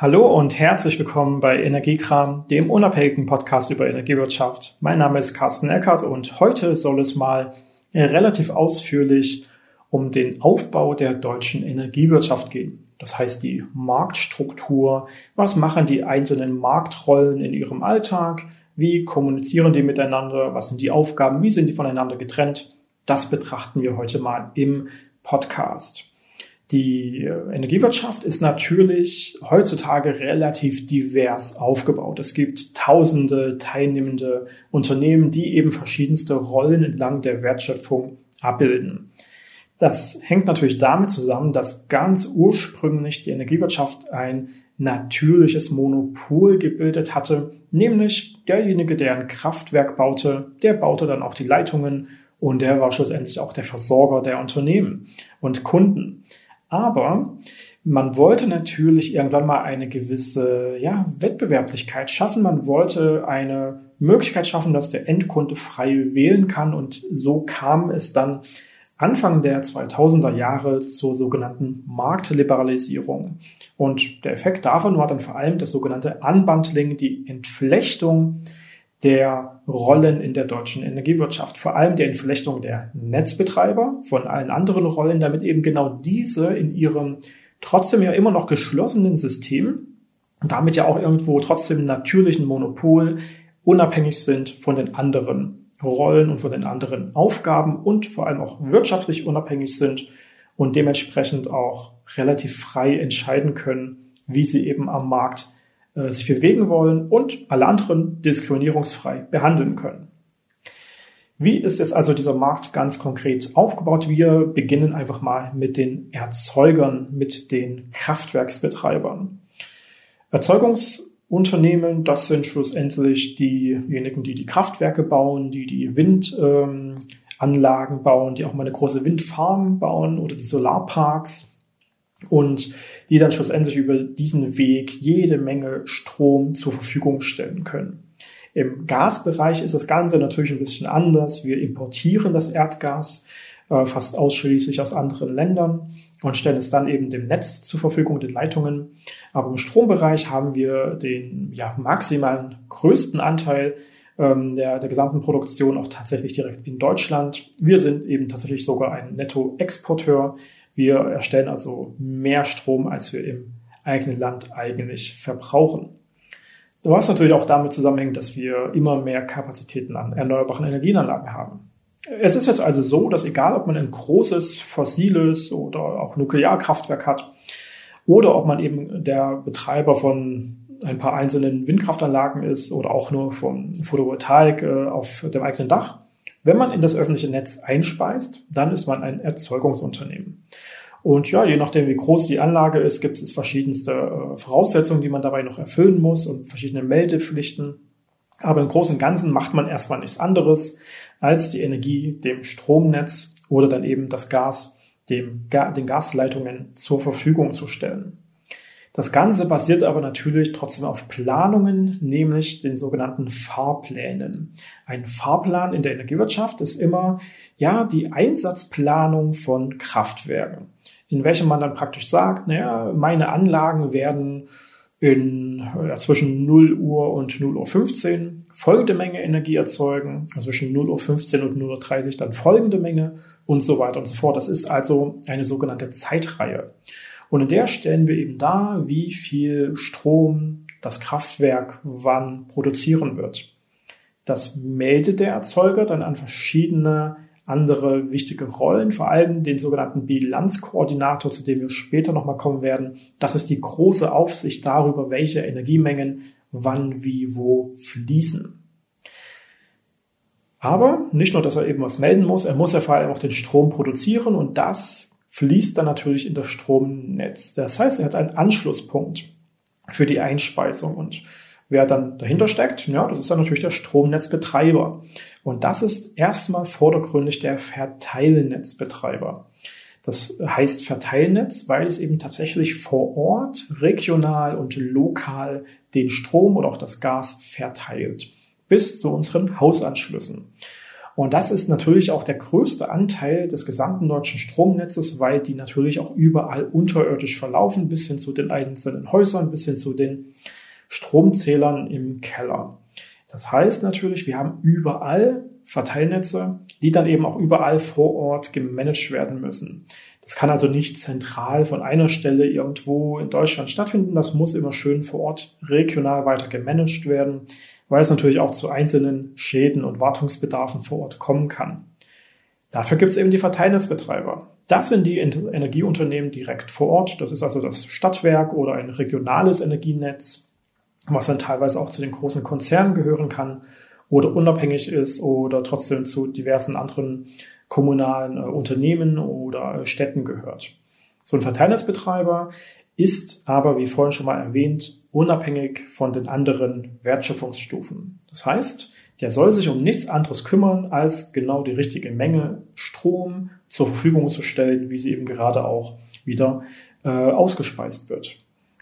Hallo und herzlich willkommen bei Energiekram, dem unabhängigen Podcast über Energiewirtschaft. Mein Name ist Carsten Eckert und heute soll es mal relativ ausführlich um den Aufbau der deutschen Energiewirtschaft gehen. Das heißt die Marktstruktur, was machen die einzelnen Marktrollen in ihrem Alltag, wie kommunizieren die miteinander, was sind die Aufgaben, wie sind die voneinander getrennt. Das betrachten wir heute mal im Podcast. Die Energiewirtschaft ist natürlich heutzutage relativ divers aufgebaut. Es gibt tausende teilnehmende Unternehmen, die eben verschiedenste Rollen entlang der Wertschöpfung abbilden. Das hängt natürlich damit zusammen, dass ganz ursprünglich die Energiewirtschaft ein natürliches Monopol gebildet hatte, nämlich derjenige, der ein Kraftwerk baute, der baute dann auch die Leitungen und der war schlussendlich auch der Versorger der Unternehmen und Kunden. Aber man wollte natürlich irgendwann mal eine gewisse ja, Wettbewerblichkeit schaffen. Man wollte eine Möglichkeit schaffen, dass der Endkunde frei wählen kann. Und so kam es dann Anfang der 2000er Jahre zur sogenannten Marktliberalisierung. Und der Effekt davon war dann vor allem das sogenannte Unbundling, die Entflechtung der Rollen in der deutschen Energiewirtschaft. Vor allem der Entflechtung der Netzbetreiber von allen anderen Rollen, damit eben genau diese in ihrem trotzdem ja immer noch geschlossenen System damit ja auch irgendwo trotzdem natürlichen Monopol unabhängig sind von den anderen Rollen und von den anderen Aufgaben und vor allem auch wirtschaftlich unabhängig sind und dementsprechend auch relativ frei entscheiden können, wie sie eben am Markt äh, sich bewegen wollen und alle anderen diskriminierungsfrei behandeln können. Wie ist jetzt also dieser Markt ganz konkret aufgebaut? Wir beginnen einfach mal mit den Erzeugern, mit den Kraftwerksbetreibern. Erzeugungsunternehmen, das sind schlussendlich diejenigen, die die Kraftwerke bauen, die die Windanlagen ähm, bauen, die auch mal eine große Windfarm bauen oder die Solarparks und die dann schlussendlich über diesen Weg jede Menge Strom zur Verfügung stellen können. Im Gasbereich ist das Ganze natürlich ein bisschen anders. Wir importieren das Erdgas äh, fast ausschließlich aus anderen Ländern und stellen es dann eben dem Netz zur Verfügung, den Leitungen. Aber im Strombereich haben wir den ja, maximalen größten Anteil ähm, der, der gesamten Produktion auch tatsächlich direkt in Deutschland. Wir sind eben tatsächlich sogar ein Nettoexporteur. Wir erstellen also mehr Strom, als wir im eigenen Land eigentlich verbrauchen. Was natürlich auch damit zusammenhängt, dass wir immer mehr Kapazitäten an erneuerbaren Energienanlagen haben. Es ist jetzt also so, dass egal ob man ein großes fossiles oder auch Nuklearkraftwerk hat oder ob man eben der Betreiber von ein paar einzelnen Windkraftanlagen ist oder auch nur von Photovoltaik äh, auf dem eigenen Dach, wenn man in das öffentliche Netz einspeist, dann ist man ein Erzeugungsunternehmen. Und ja, je nachdem, wie groß die Anlage ist, gibt es verschiedenste äh, Voraussetzungen, die man dabei noch erfüllen muss und verschiedene Meldepflichten. Aber im Großen und Ganzen macht man erstmal nichts anderes, als die Energie dem Stromnetz oder dann eben das Gas dem, den Gasleitungen zur Verfügung zu stellen. Das Ganze basiert aber natürlich trotzdem auf Planungen, nämlich den sogenannten Fahrplänen. Ein Fahrplan in der Energiewirtschaft ist immer ja die Einsatzplanung von Kraftwerken, in welchem man dann praktisch sagt, naja, meine Anlagen werden in ja, zwischen 0 Uhr und 0 Uhr 15 folgende Menge Energie erzeugen, also zwischen 0 Uhr 15 und 0 Uhr 30 dann folgende Menge und so weiter und so fort. Das ist also eine sogenannte Zeitreihe. Und in der stellen wir eben dar, wie viel Strom das Kraftwerk wann produzieren wird. Das meldet der Erzeuger dann an verschiedene andere wichtige Rollen, vor allem den sogenannten Bilanzkoordinator, zu dem wir später nochmal kommen werden. Das ist die große Aufsicht darüber, welche Energiemengen wann, wie, wo fließen. Aber nicht nur, dass er eben was melden muss, er muss ja vor allem auch den Strom produzieren und das fließt dann natürlich in das Stromnetz. Das heißt, er hat einen Anschlusspunkt für die Einspeisung und wer dann dahinter steckt, ja, das ist dann natürlich der Stromnetzbetreiber. Und das ist erstmal vordergründig der Verteilnetzbetreiber. Das heißt Verteilnetz, weil es eben tatsächlich vor Ort, regional und lokal den Strom oder auch das Gas verteilt bis zu unseren Hausanschlüssen. Und das ist natürlich auch der größte Anteil des gesamten deutschen Stromnetzes, weil die natürlich auch überall unterirdisch verlaufen, bis hin zu den einzelnen Häusern, bis hin zu den Stromzählern im Keller. Das heißt natürlich, wir haben überall Verteilnetze, die dann eben auch überall vor Ort gemanagt werden müssen. Das kann also nicht zentral von einer Stelle irgendwo in Deutschland stattfinden. Das muss immer schön vor Ort regional weiter gemanagt werden, weil es natürlich auch zu einzelnen Schäden und Wartungsbedarfen vor Ort kommen kann. Dafür gibt es eben die Verteilnetzbetreiber. Das sind die Energieunternehmen direkt vor Ort. Das ist also das Stadtwerk oder ein regionales Energienetz, was dann teilweise auch zu den großen Konzernen gehören kann oder unabhängig ist oder trotzdem zu diversen anderen kommunalen äh, Unternehmen oder Städten gehört. So ein Verteilnetzbetreiber ist aber, wie vorhin schon mal erwähnt, unabhängig von den anderen Wertschöpfungsstufen. Das heißt, der soll sich um nichts anderes kümmern, als genau die richtige Menge Strom zur Verfügung zu stellen, wie sie eben gerade auch wieder äh, ausgespeist wird.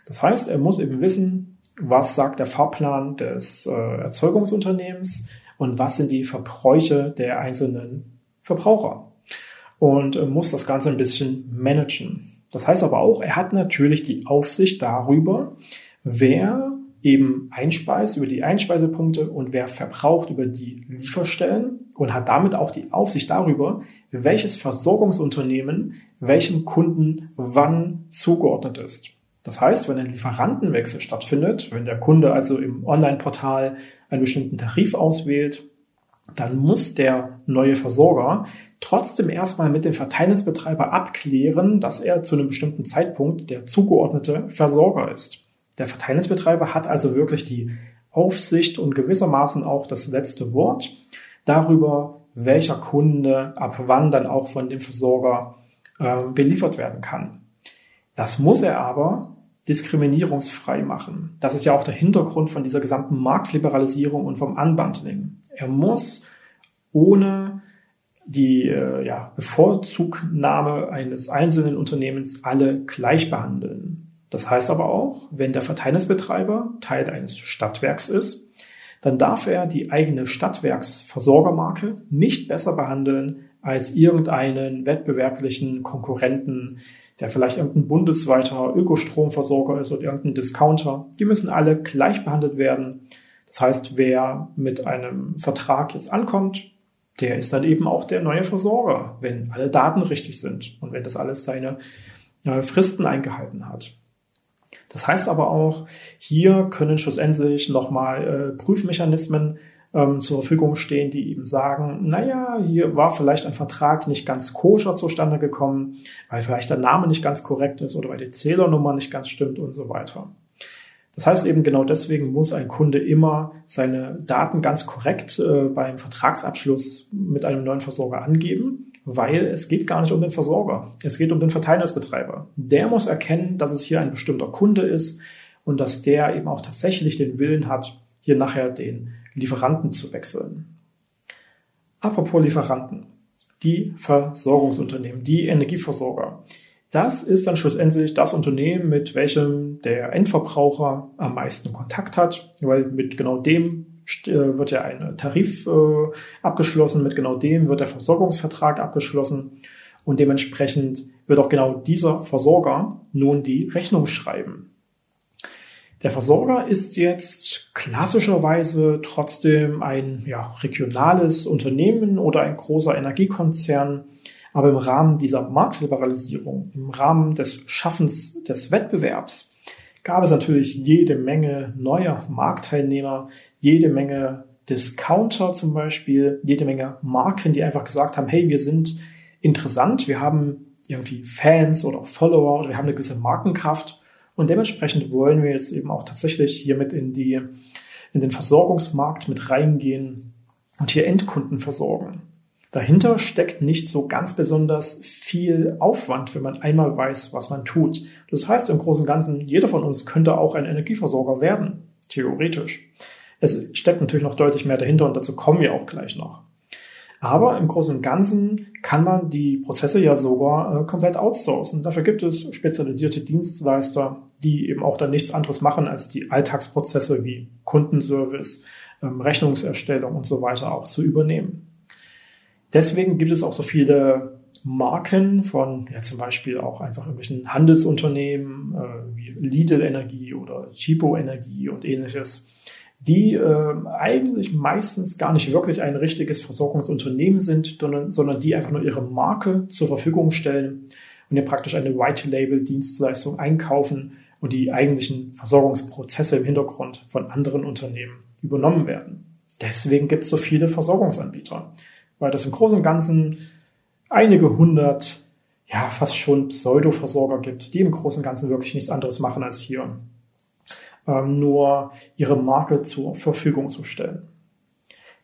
Das heißt, er muss eben wissen, was sagt der Fahrplan des äh, Erzeugungsunternehmens und was sind die Verbräuche der einzelnen Verbraucher und äh, muss das Ganze ein bisschen managen. Das heißt aber auch, er hat natürlich die Aufsicht darüber, wer eben einspeist über die Einspeisepunkte und wer verbraucht über die Lieferstellen und hat damit auch die Aufsicht darüber, welches Versorgungsunternehmen welchem Kunden wann zugeordnet ist. Das heißt, wenn ein Lieferantenwechsel stattfindet, wenn der Kunde also im Online-Portal einen bestimmten Tarif auswählt, dann muss der neue Versorger trotzdem erstmal mit dem Verteilnetzbetreiber abklären, dass er zu einem bestimmten Zeitpunkt der zugeordnete Versorger ist. Der Verteilnetzbetreiber hat also wirklich die Aufsicht und gewissermaßen auch das letzte Wort darüber, welcher Kunde ab wann dann auch von dem Versorger äh, beliefert werden kann. Das muss er aber diskriminierungsfrei machen. Das ist ja auch der Hintergrund von dieser gesamten Marktliberalisierung und vom Unbundling. Er muss ohne die äh, ja, Bevorzugnahme eines einzelnen Unternehmens alle gleich behandeln. Das heißt aber auch, wenn der Verteilnetzbetreiber Teil eines Stadtwerks ist, dann darf er die eigene Stadtwerksversorgermarke nicht besser behandeln als irgendeinen wettbewerblichen Konkurrenten, der vielleicht irgendein bundesweiter Ökostromversorger ist oder irgendein Discounter. Die müssen alle gleich behandelt werden. Das heißt, wer mit einem Vertrag jetzt ankommt, der ist dann eben auch der neue Versorger, wenn alle Daten richtig sind und wenn das alles seine äh, Fristen eingehalten hat. Das heißt aber auch, hier können schlussendlich nochmal äh, Prüfmechanismen ähm, zur Verfügung stehen, die eben sagen, naja, hier war vielleicht ein Vertrag nicht ganz koscher zustande gekommen, weil vielleicht der Name nicht ganz korrekt ist oder weil die Zählernummer nicht ganz stimmt und so weiter. Das heißt eben genau deswegen muss ein Kunde immer seine Daten ganz korrekt äh, beim Vertragsabschluss mit einem neuen Versorger angeben, weil es geht gar nicht um den Versorger. Es geht um den Verteilnetzbetreiber. Der muss erkennen, dass es hier ein bestimmter Kunde ist und dass der eben auch tatsächlich den Willen hat, hier nachher den Lieferanten zu wechseln. Apropos Lieferanten. Die Versorgungsunternehmen, die Energieversorger. Das ist dann schlussendlich das Unternehmen, mit welchem der Endverbraucher am meisten Kontakt hat, weil mit genau dem wird ja ein Tarif äh, abgeschlossen, mit genau dem wird der Versorgungsvertrag abgeschlossen und dementsprechend wird auch genau dieser Versorger nun die Rechnung schreiben. Der Versorger ist jetzt klassischerweise trotzdem ein ja, regionales Unternehmen oder ein großer Energiekonzern. Aber im Rahmen dieser Marktliberalisierung, im Rahmen des Schaffens des Wettbewerbs, gab es natürlich jede Menge neuer Marktteilnehmer, jede Menge Discounter zum Beispiel, jede Menge Marken, die einfach gesagt haben, hey, wir sind interessant, wir haben irgendwie Fans oder Follower oder wir haben eine gewisse Markenkraft und dementsprechend wollen wir jetzt eben auch tatsächlich hiermit in die, in den Versorgungsmarkt mit reingehen und hier Endkunden versorgen. Dahinter steckt nicht so ganz besonders viel Aufwand, wenn man einmal weiß, was man tut. Das heißt im Großen und Ganzen, jeder von uns könnte auch ein Energieversorger werden, theoretisch. Es steckt natürlich noch deutlich mehr dahinter und dazu kommen wir auch gleich noch. Aber im Großen und Ganzen kann man die Prozesse ja sogar äh, komplett outsourcen. Dafür gibt es spezialisierte Dienstleister, die eben auch dann nichts anderes machen, als die Alltagsprozesse wie Kundenservice, ähm, Rechnungserstellung und so weiter auch zu übernehmen. Deswegen gibt es auch so viele Marken von ja, zum Beispiel auch einfach irgendwelchen Handelsunternehmen äh, wie Lidl Energie oder Chipo Energie und ähnliches, die äh, eigentlich meistens gar nicht wirklich ein richtiges Versorgungsunternehmen sind, sondern, sondern die einfach nur ihre Marke zur Verfügung stellen und ihr praktisch eine White Label Dienstleistung einkaufen und die eigentlichen Versorgungsprozesse im Hintergrund von anderen Unternehmen übernommen werden. Deswegen gibt es so viele Versorgungsanbieter, weil das im Großen und Ganzen einige hundert, ja, fast schon Pseudo-Versorger gibt, die im Großen und Ganzen wirklich nichts anderes machen als hier ähm, nur ihre Marke zur Verfügung zu stellen.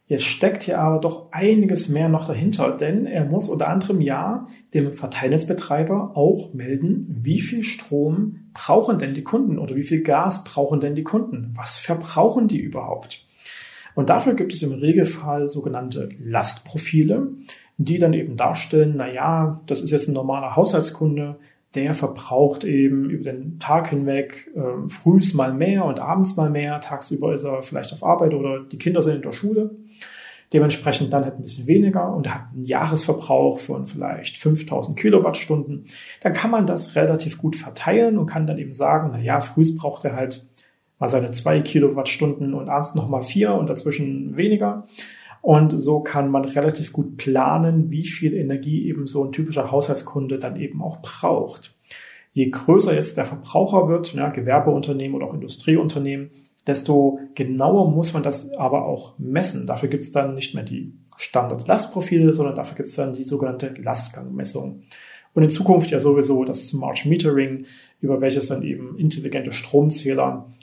Jetzt steckt hier aber doch einiges mehr noch dahinter, denn er muss unter anderem ja dem Verteilnetzbetreiber auch melden, wie viel Strom brauchen denn die Kunden oder wie viel Gas brauchen denn die Kunden? Was verbrauchen die überhaupt? Und dafür gibt es im Regelfall sogenannte Lastprofile, die dann eben darstellen, na ja, das ist jetzt ein normaler Haushaltskunde, der verbraucht eben über den Tag hinweg äh, frühs mal mehr und abends mal mehr. Tagsüber ist er vielleicht auf Arbeit oder die Kinder sind in der Schule. Dementsprechend dann halt ein bisschen weniger und hat einen Jahresverbrauch von vielleicht 5000 Kilowattstunden. Dann kann man das relativ gut verteilen und kann dann eben sagen, na ja, frühs braucht er halt mal seine zwei Kilowattstunden und abends nochmal vier und dazwischen weniger. Und so kann man relativ gut planen, wie viel Energie eben so ein typischer Haushaltskunde dann eben auch braucht. Je größer jetzt der Verbraucher wird, ja, Gewerbeunternehmen oder auch Industrieunternehmen, desto genauer muss man das aber auch messen. Dafür gibt es dann nicht mehr die Standard-Lastprofile, sondern dafür gibt es dann die sogenannte Lastgangmessung. Und in Zukunft ja sowieso das Smart Metering, über welches dann eben intelligente Stromzähler äh,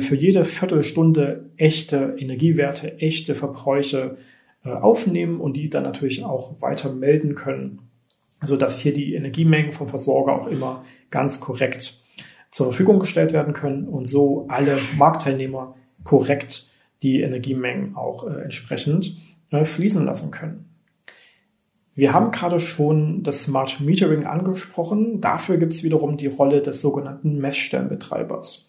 für jede Viertelstunde echte Energiewerte, echte Verbräuche äh, aufnehmen und die dann natürlich auch weiter melden können, so dass hier die Energiemengen vom Versorger auch immer ganz korrekt zur Verfügung gestellt werden können und so alle Marktteilnehmer korrekt die Energiemengen auch äh, entsprechend fließen lassen können. Wir haben gerade schon das Smart Metering angesprochen. Dafür gibt es wiederum die Rolle des sogenannten Messstellenbetreibers.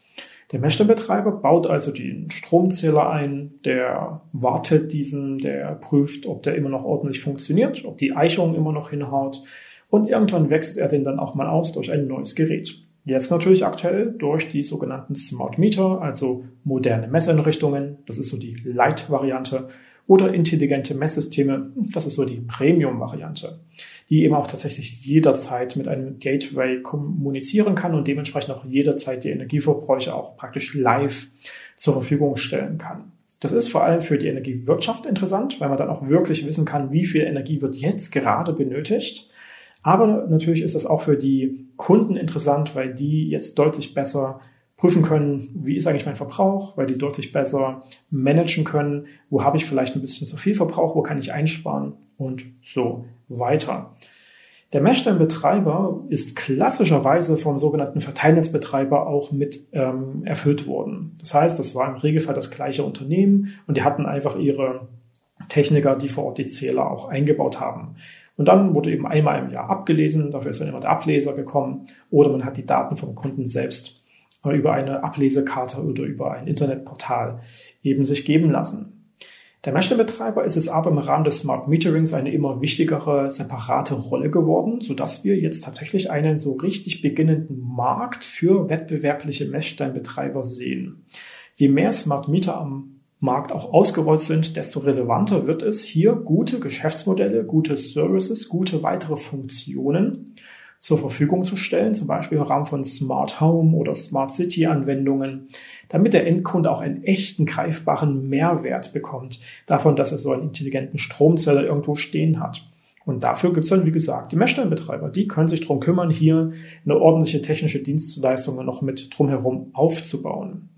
Der Messstellenbetreiber baut also den Stromzähler ein, der wartet diesen, der prüft, ob der immer noch ordentlich funktioniert, ob die Eichung immer noch hinhaut. Und irgendwann wechselt er den dann auch mal aus durch ein neues Gerät. Jetzt natürlich aktuell durch die sogenannten Smart Meter, also moderne Messeinrichtungen, das ist so die Light-Variante, oder intelligente Messsysteme, das ist so die Premium-Variante, die eben auch tatsächlich jederzeit mit einem Gateway kommunizieren kann und dementsprechend auch jederzeit die Energieverbräuche auch praktisch live zur Verfügung stellen kann. Das ist vor allem für die Energiewirtschaft interessant, weil man dann auch wirklich wissen kann, wie viel Energie wird jetzt gerade benötigt. Aber natürlich ist das auch für die Kunden interessant, weil die jetzt deutlich besser prüfen können, wie ist eigentlich mein Verbrauch, weil die dort sich besser managen können, wo habe ich vielleicht ein bisschen zu viel Verbrauch, wo kann ich einsparen und so weiter. Der Messstellenbetreiber ist klassischerweise vom sogenannten Verteilnetzbetreiber auch mit ähm, erfüllt worden. Das heißt, das war im Regelfall das gleiche Unternehmen und die hatten einfach ihre Techniker, die vor Ort die Zähler auch eingebaut haben. Und dann wurde eben einmal im Jahr abgelesen, dafür ist dann immer der Ableser gekommen oder man hat die Daten vom Kunden selbst über eine Ablesekarte oder über ein Internetportal eben sich geben lassen. Der Messstellenbetreiber ist es aber im Rahmen des Smart Meterings eine immer wichtigere separate Rolle geworden, sodass wir jetzt tatsächlich einen so richtig beginnenden Markt für wettbewerbliche Messstellenbetreiber sehen. Je mehr Smart Meter am Markt auch ausgerollt sind, desto relevanter wird es, hier gute Geschäftsmodelle, gute Services, gute weitere Funktionen zur Verfügung zu stellen, zum Beispiel im Rahmen von Smart Home oder Smart City Anwendungen, damit der Endkunde auch einen echten greifbaren Mehrwert bekommt davon, dass er so einen intelligenten Stromzähler irgendwo stehen hat. Und dafür gibt es dann, wie gesagt, die Messstellenbetreiber. Die können sich darum kümmern, hier eine ordentliche technische Dienstleistung noch mit drumherum aufzubauen.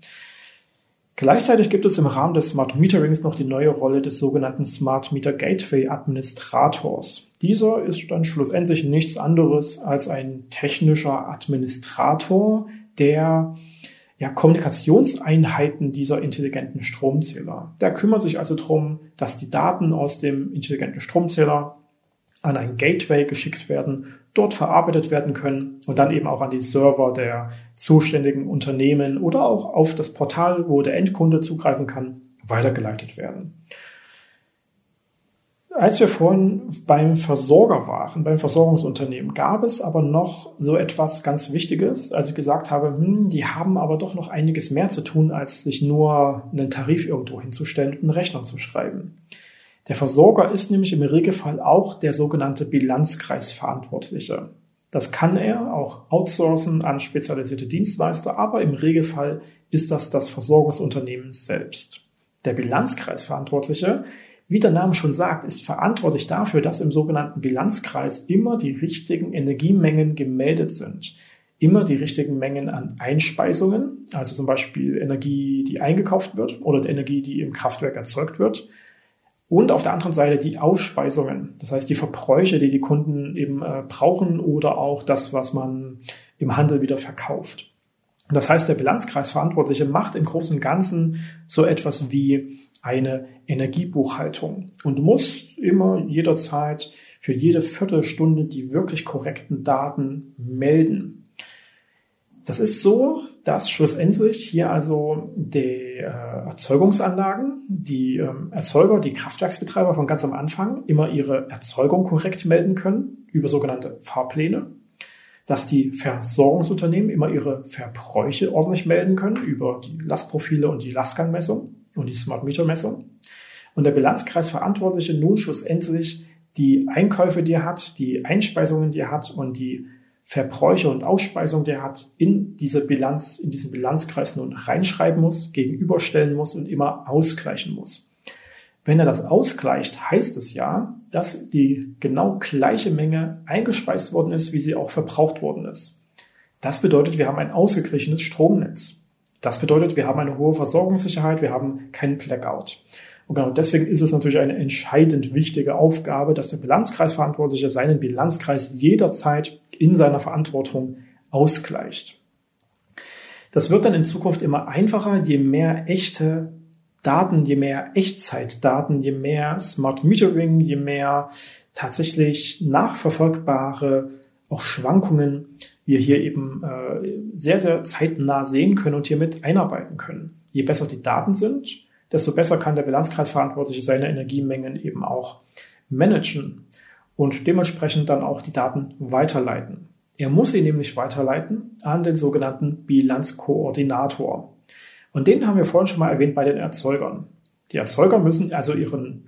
Gleichzeitig gibt es im Rahmen des Smart Meterings noch die neue Rolle des sogenannten Smart Meter Gateway Administrators. Dieser ist dann schlussendlich nichts anderes als ein technischer Administrator der ja, Kommunikationseinheiten dieser intelligenten Stromzähler. Der kümmert sich also darum, dass die Daten aus dem intelligenten Stromzähler an ein Gateway geschickt werden, dort verarbeitet werden können und dann eben auch an die Server der zuständigen Unternehmen oder auch auf das Portal, wo der Endkunde zugreifen kann, weitergeleitet werden. Als wir vorhin beim Versorger waren, beim Versorgungsunternehmen, gab es aber noch so etwas ganz Wichtiges, als ich gesagt habe, hm, die haben aber doch noch einiges mehr zu tun, als sich nur einen Tarif irgendwo hinzustellen und eine Rechnung zu schreiben. Der Versorger ist nämlich im Regelfall auch der sogenannte Bilanzkreisverantwortliche. Das kann er auch outsourcen an spezialisierte Dienstleister, aber im Regelfall ist das das Versorgungsunternehmen selbst. Der Bilanzkreisverantwortliche wie der Name schon sagt, ist verantwortlich dafür, dass im sogenannten Bilanzkreis immer die richtigen Energiemengen gemeldet sind. Immer die richtigen Mengen an Einspeisungen, also zum Beispiel Energie, die eingekauft wird oder Energie, die im Kraftwerk erzeugt wird. Und auf der anderen Seite die Ausspeisungen, das heißt die Verbräuche, die die Kunden eben äh, brauchen oder auch das, was man im Handel wieder verkauft. Und das heißt, der Bilanzkreisverantwortliche macht im Großen und Ganzen so etwas wie eine Energiebuchhaltung und muss immer jederzeit für jede Viertelstunde die wirklich korrekten Daten melden. Das ist so, dass schlussendlich hier also die äh, Erzeugungsanlagen, die ähm, Erzeuger, die Kraftwerksbetreiber von ganz am Anfang immer ihre Erzeugung korrekt melden können über sogenannte Fahrpläne, dass die Versorgungsunternehmen immer ihre Verbräuche ordentlich melden können über die Lastprofile und die Lastgangmessung und die Smart Meter Messung. Und der Bilanzkreisverantwortliche nun schlussendlich die Einkäufe, die er hat, die Einspeisungen, die er hat und die Verbräuche und Ausspeisung, die er hat, in diese Bilanz, in diesen Bilanzkreis nun reinschreiben muss, gegenüberstellen muss und immer ausgleichen muss. Wenn er das ausgleicht, heißt es ja, dass die genau gleiche Menge eingespeist worden ist, wie sie auch verbraucht worden ist. Das bedeutet, wir haben ein ausgeglichenes Stromnetz. Das bedeutet, wir haben eine hohe Versorgungssicherheit, wir haben keinen Blackout. Und genau deswegen ist es natürlich eine entscheidend wichtige Aufgabe, dass der Bilanzkreisverantwortliche seinen Bilanzkreis jederzeit in seiner Verantwortung ausgleicht. Das wird dann in Zukunft immer einfacher, je mehr echte Daten, je mehr Echtzeitdaten, je mehr Smart Metering, je mehr tatsächlich nachverfolgbare auch Schwankungen wir hier eben äh, sehr, sehr zeitnah sehen können und hiermit einarbeiten können. Je besser die Daten sind, desto besser kann der Bilanzkreisverantwortliche seine Energiemengen eben auch managen und dementsprechend dann auch die Daten weiterleiten. Er muss sie nämlich weiterleiten an den sogenannten Bilanzkoordinator. Und den haben wir vorhin schon mal erwähnt bei den Erzeugern. Die Erzeuger müssen also ihren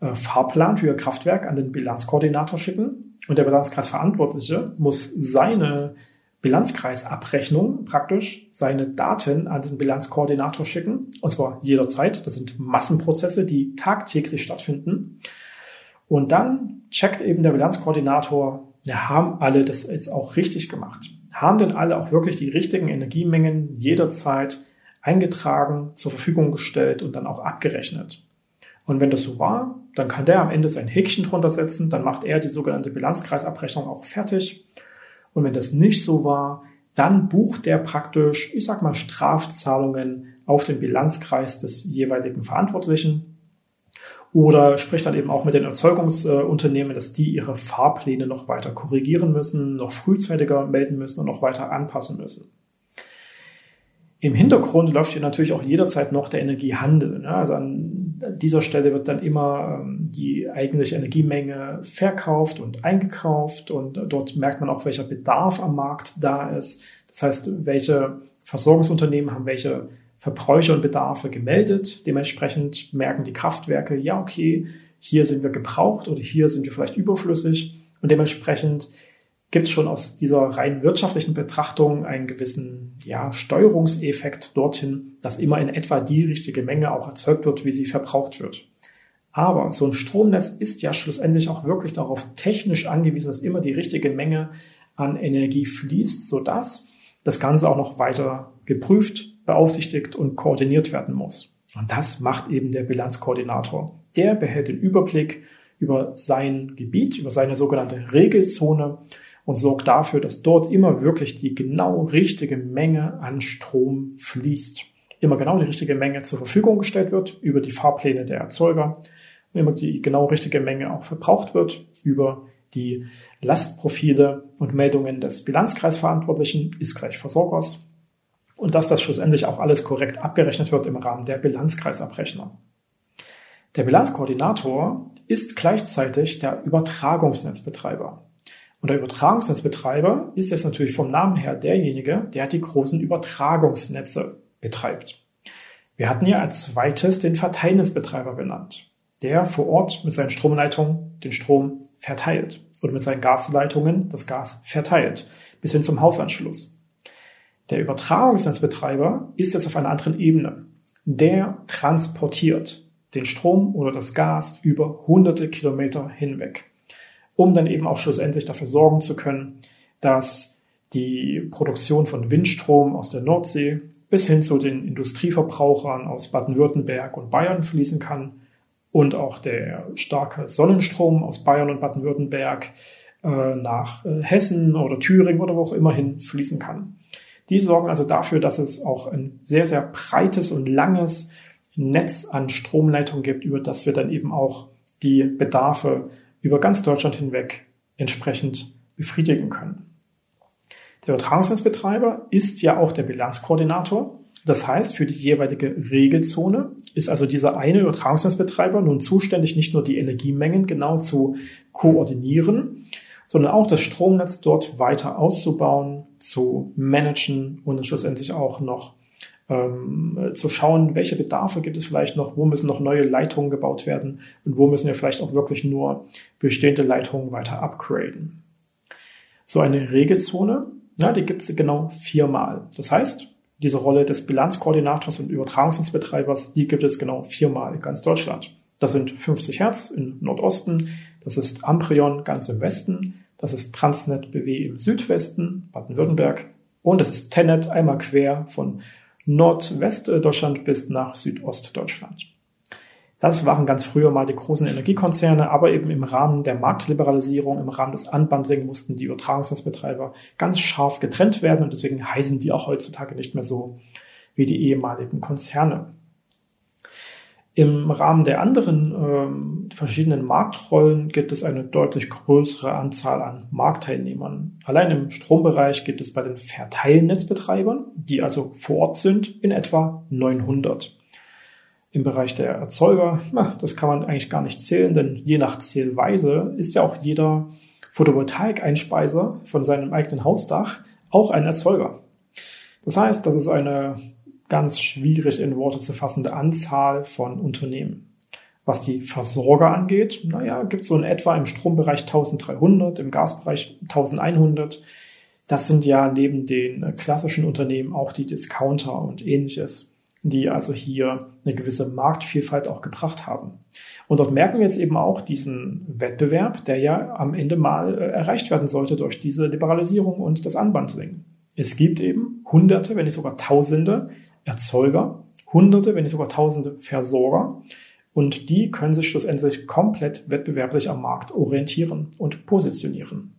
äh, Fahrplan für ihr Kraftwerk an den Bilanzkoordinator schicken und der Bilanzkreisverantwortliche muss seine Bilanzkreisabrechnung praktisch seine Daten an den Bilanzkoordinator schicken, und zwar jederzeit. Das sind Massenprozesse, die tagtäglich stattfinden. Und dann checkt eben der Bilanzkoordinator, ja, haben alle das jetzt auch richtig gemacht? Haben denn alle auch wirklich die richtigen Energiemengen jederzeit eingetragen, zur Verfügung gestellt und dann auch abgerechnet? Und wenn das so war, dann kann der am Ende sein Häkchen drunter setzen, dann macht er die sogenannte Bilanzkreisabrechnung auch fertig. Und wenn das nicht so war, dann bucht der praktisch, ich sag mal, Strafzahlungen auf den Bilanzkreis des jeweiligen Verantwortlichen oder spricht dann eben auch mit den Erzeugungsunternehmen, dass die ihre Fahrpläne noch weiter korrigieren müssen, noch frühzeitiger melden müssen und noch weiter anpassen müssen. Im Hintergrund läuft hier natürlich auch jederzeit noch der Energiehandel. Ne? Also an an dieser Stelle wird dann immer ähm, die eigentliche Energiemenge verkauft und eingekauft und dort merkt man auch, welcher Bedarf am Markt da ist. Das heißt, welche Versorgungsunternehmen haben welche Verbräuche und Bedarfe gemeldet. Dementsprechend merken die Kraftwerke, ja, okay, hier sind wir gebraucht oder hier sind wir vielleicht überflüssig und dementsprechend gibt es schon aus dieser rein wirtschaftlichen Betrachtung einen gewissen ja, Steuerungseffekt dorthin, dass immer in etwa die richtige Menge auch erzeugt wird, wie sie verbraucht wird. Aber so ein Stromnetz ist ja schlussendlich auch wirklich darauf technisch angewiesen, dass immer die richtige Menge an Energie fließt, sodass das Ganze auch noch weiter geprüft, beaufsichtigt und koordiniert werden muss. Und das macht eben der Bilanzkoordinator. Der behält den Überblick über sein Gebiet, über seine sogenannte Regelzone und sorgt dafür, dass dort immer wirklich die genau richtige Menge an Strom fließt. Immer genau die richtige Menge zur Verfügung gestellt wird über die Fahrpläne der Erzeuger. Und immer die genau richtige Menge auch verbraucht wird über die Lastprofile und Meldungen des Bilanzkreisverantwortlichen ist gleich Versorgers. Und dass das schlussendlich auch alles korrekt abgerechnet wird im Rahmen der Bilanzkreisabrechnung. Der Bilanzkoordinator ist gleichzeitig der Übertragungsnetzbetreiber. Und der Übertragungsnetzbetreiber ist jetzt natürlich vom Namen her derjenige, der die großen Übertragungsnetze betreibt. Wir hatten ja als zweites den Verteilnetzbetreiber benannt, der vor Ort mit seinen Stromleitungen den Strom verteilt und mit seinen Gasleitungen das Gas verteilt, bis hin zum Hausanschluss. Der Übertragungsnetzbetreiber ist jetzt auf einer anderen Ebene. Der transportiert den Strom oder das Gas über hunderte Kilometer hinweg um dann eben auch schlussendlich dafür sorgen zu können, dass die Produktion von Windstrom aus der Nordsee bis hin zu den Industrieverbrauchern aus Baden-Württemberg und Bayern fließen kann und auch der starke Sonnenstrom aus Bayern und Baden-Württemberg äh, nach äh, Hessen oder Thüringen oder wo auch immer hin fließen kann. Die sorgen also dafür, dass es auch ein sehr, sehr breites und langes Netz an Stromleitungen gibt, über das wir dann eben auch die Bedarfe über ganz Deutschland hinweg entsprechend befriedigen können. Der Übertragungsnetzbetreiber ist ja auch der Bilanzkoordinator. Das heißt, für die jeweilige Regelzone ist also dieser eine Übertragungsnetzbetreiber nun zuständig, nicht nur die Energiemengen genau zu koordinieren, sondern auch das Stromnetz dort weiter auszubauen, zu managen und schlussendlich auch noch ähm, zu schauen, welche Bedarfe gibt es vielleicht noch, wo müssen noch neue Leitungen gebaut werden und wo müssen wir vielleicht auch wirklich nur bestehende Leitungen weiter upgraden. So eine Regelzone, ja, die gibt es genau viermal. Das heißt, diese Rolle des Bilanzkoordinators und Übertragungsnetzbetreibers, die gibt es genau viermal in ganz Deutschland. Das sind 50 Hertz im Nordosten, das ist Amprion ganz im Westen, das ist Transnet BW im Südwesten, Baden-Württemberg und das ist Tenet einmal quer von Nordwestdeutschland bis nach Südostdeutschland. Das waren ganz früher mal die großen Energiekonzerne, aber eben im Rahmen der Marktliberalisierung, im Rahmen des Unbundling mussten die Übertragungsnetzbetreiber ganz scharf getrennt werden und deswegen heißen die auch heutzutage nicht mehr so wie die ehemaligen Konzerne. Im Rahmen der anderen ähm, verschiedenen Marktrollen gibt es eine deutlich größere Anzahl an Marktteilnehmern. Allein im Strombereich gibt es bei den Verteilnetzbetreibern, die also vor Ort sind, in etwa 900. Im Bereich der Erzeuger, na, das kann man eigentlich gar nicht zählen, denn je nach Zählweise ist ja auch jeder Photovoltaikeinspeiser von seinem eigenen Hausdach auch ein Erzeuger. Das heißt, das ist eine ganz schwierig in Worte zu fassende Anzahl von Unternehmen. Was die Versorger angeht, naja, gibt es so in etwa im Strombereich 1300, im Gasbereich 1100. Das sind ja neben den klassischen Unternehmen auch die Discounter und ähnliches, die also hier eine gewisse Marktvielfalt auch gebracht haben. Und dort merken wir jetzt eben auch diesen Wettbewerb, der ja am Ende mal äh, erreicht werden sollte durch diese Liberalisierung und das Unbundling. Es gibt eben Hunderte, wenn nicht sogar Tausende Erzeuger, Hunderte, wenn nicht sogar Tausende Versorger. Und die können sich schlussendlich komplett wettbewerblich am Markt orientieren und positionieren.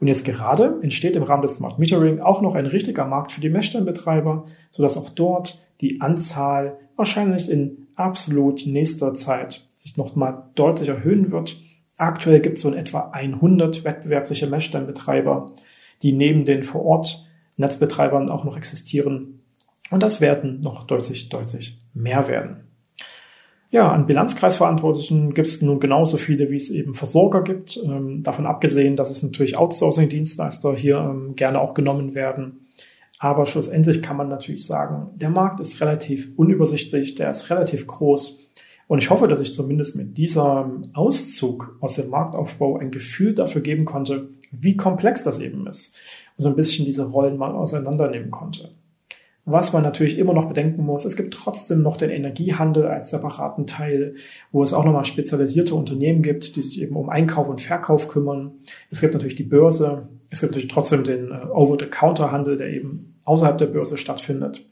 Und jetzt gerade entsteht im Rahmen des Smart Metering auch noch ein richtiger Markt für die Messstellenbetreiber, sodass auch dort die Anzahl wahrscheinlich in absolut nächster Zeit sich nochmal deutlich erhöhen wird. Aktuell gibt es so in etwa 100 wettbewerbliche Messstellenbetreiber, die neben den vor Ort Netzbetreibern auch noch existieren und das werden noch deutlich, deutlich mehr werden. Ja, an Bilanzkreisverantwortlichen gibt es nun genauso viele, wie es eben Versorger gibt. Ähm, davon abgesehen, dass es natürlich Outsourcing-Dienstleister hier ähm, gerne auch genommen werden. Aber schlussendlich kann man natürlich sagen, der Markt ist relativ unübersichtlich, der ist relativ groß. Und ich hoffe, dass ich zumindest mit diesem Auszug aus dem Marktaufbau ein Gefühl dafür geben konnte, wie komplex das eben ist. Und so ein bisschen diese Rollen mal auseinandernehmen konnte. Was man natürlich immer noch bedenken muss, es gibt trotzdem noch den Energiehandel als separaten Teil, wo es auch nochmal spezialisierte Unternehmen gibt, die sich eben um Einkauf und Verkauf kümmern. Es gibt natürlich die Börse. Es gibt natürlich trotzdem den äh, Over-the-Counter-Handel, der eben außerhalb der Börse stattfindet.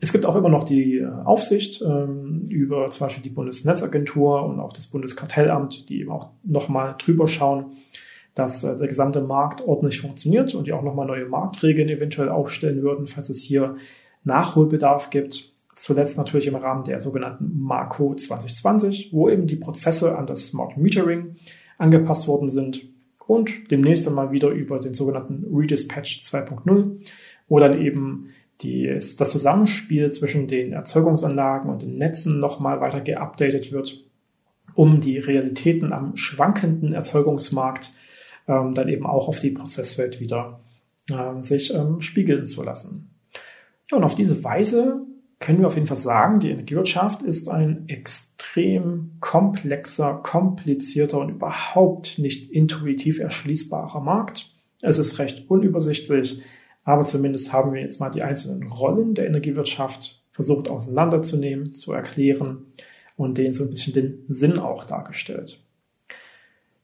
Es gibt auch immer noch die äh, Aufsicht ähm, über zum Beispiel die Bundesnetzagentur und auch das Bundeskartellamt, die eben auch nochmal drüber schauen, dass äh, der gesamte Markt ordentlich funktioniert und die auch nochmal neue Marktregeln eventuell aufstellen würden, falls es hier Nachholbedarf gibt. Zuletzt natürlich im Rahmen der sogenannten Marco 2020, wo eben die Prozesse an das Smart Metering angepasst worden sind und demnächst einmal wieder über den sogenannten Redispatch 2.0, wo dann eben die, das Zusammenspiel zwischen den Erzeugungsanlagen und den Netzen nochmal weiter geupdatet wird um die Realitäten am schwankenden Erzeugungsmarkt ähm, dann eben auch auf die Prozesswelt wieder äh, sich ähm, spiegeln zu lassen. Ja, und auf diese Weise können wir auf jeden Fall sagen, die Energiewirtschaft ist ein extrem komplexer, komplizierter und überhaupt nicht intuitiv erschließbarer Markt. Es ist recht unübersichtlich, aber zumindest haben wir jetzt mal die einzelnen Rollen der Energiewirtschaft versucht auseinanderzunehmen, zu erklären und denen so ein bisschen den Sinn auch dargestellt.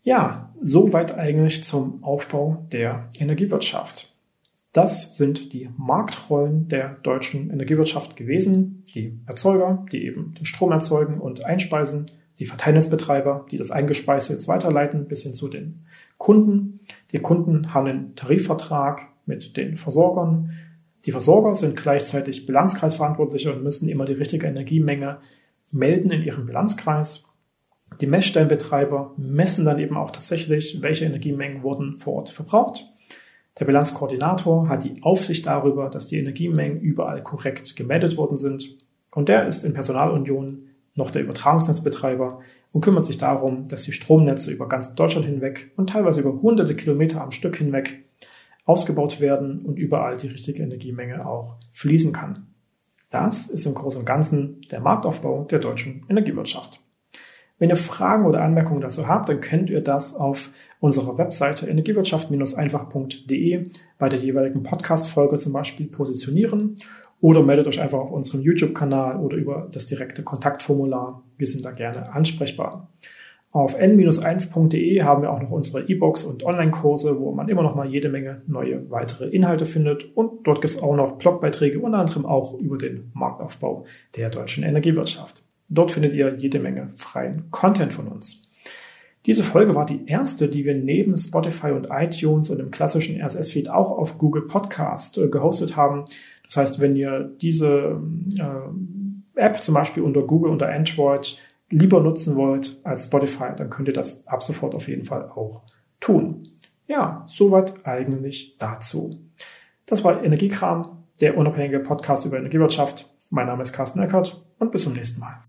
Ja, soweit eigentlich zum Aufbau der Energiewirtschaft. Das sind die Marktrollen der deutschen Energiewirtschaft gewesen. Die Erzeuger, die eben den Strom erzeugen und einspeisen, die Verteilnetzbetreiber, die das Eingespeiste jetzt weiterleiten bis hin zu den Kunden. Die Kunden haben einen Tarifvertrag mit den Versorgern. Die Versorger sind gleichzeitig Bilanzkreisverantwortliche und müssen immer die richtige Energiemenge melden in ihrem Bilanzkreis. Die Messstellenbetreiber messen dann eben auch tatsächlich, welche Energiemengen wurden vor Ort verbraucht. Der Bilanzkoordinator hat die Aufsicht darüber, dass die Energiemengen überall korrekt gemeldet worden sind. Und der ist in Personalunion noch der Übertragungsnetzbetreiber und kümmert sich darum, dass die Stromnetze über ganz Deutschland hinweg und teilweise über hunderte Kilometer am Stück hinweg ausgebaut werden und überall die richtige Energiemenge auch fließen kann. Das ist im Großen und Ganzen der Marktaufbau der deutschen Energiewirtschaft. Wenn ihr Fragen oder Anmerkungen dazu habt, dann könnt ihr das auf unserer Webseite energiewirtschaft-einfach.de bei der jeweiligen Podcast-Folge zum Beispiel positionieren oder meldet euch einfach auf unserem YouTube-Kanal oder über das direkte Kontaktformular. Wir sind da gerne ansprechbar. Auf n-1.de haben wir auch noch unsere E-Books und Online-Kurse, wo man immer noch mal jede Menge neue weitere Inhalte findet. Und dort gibt es auch noch Blogbeiträge, unter anderem auch über den Marktaufbau der deutschen Energiewirtschaft. Dort findet ihr jede Menge freien Content von uns. Diese Folge war die erste, die wir neben Spotify und iTunes und dem klassischen RSS-Feed auch auf Google Podcast äh, gehostet haben. Das heißt, wenn ihr diese äh, App zum Beispiel unter Google, unter Android lieber nutzen wollt als Spotify, dann könnt ihr das ab sofort auf jeden Fall auch tun. Ja, soweit eigentlich dazu. Das war Energiekram, der unabhängige Podcast über Energiewirtschaft. Mein Name ist Carsten Eckert und bis zum nächsten Mal.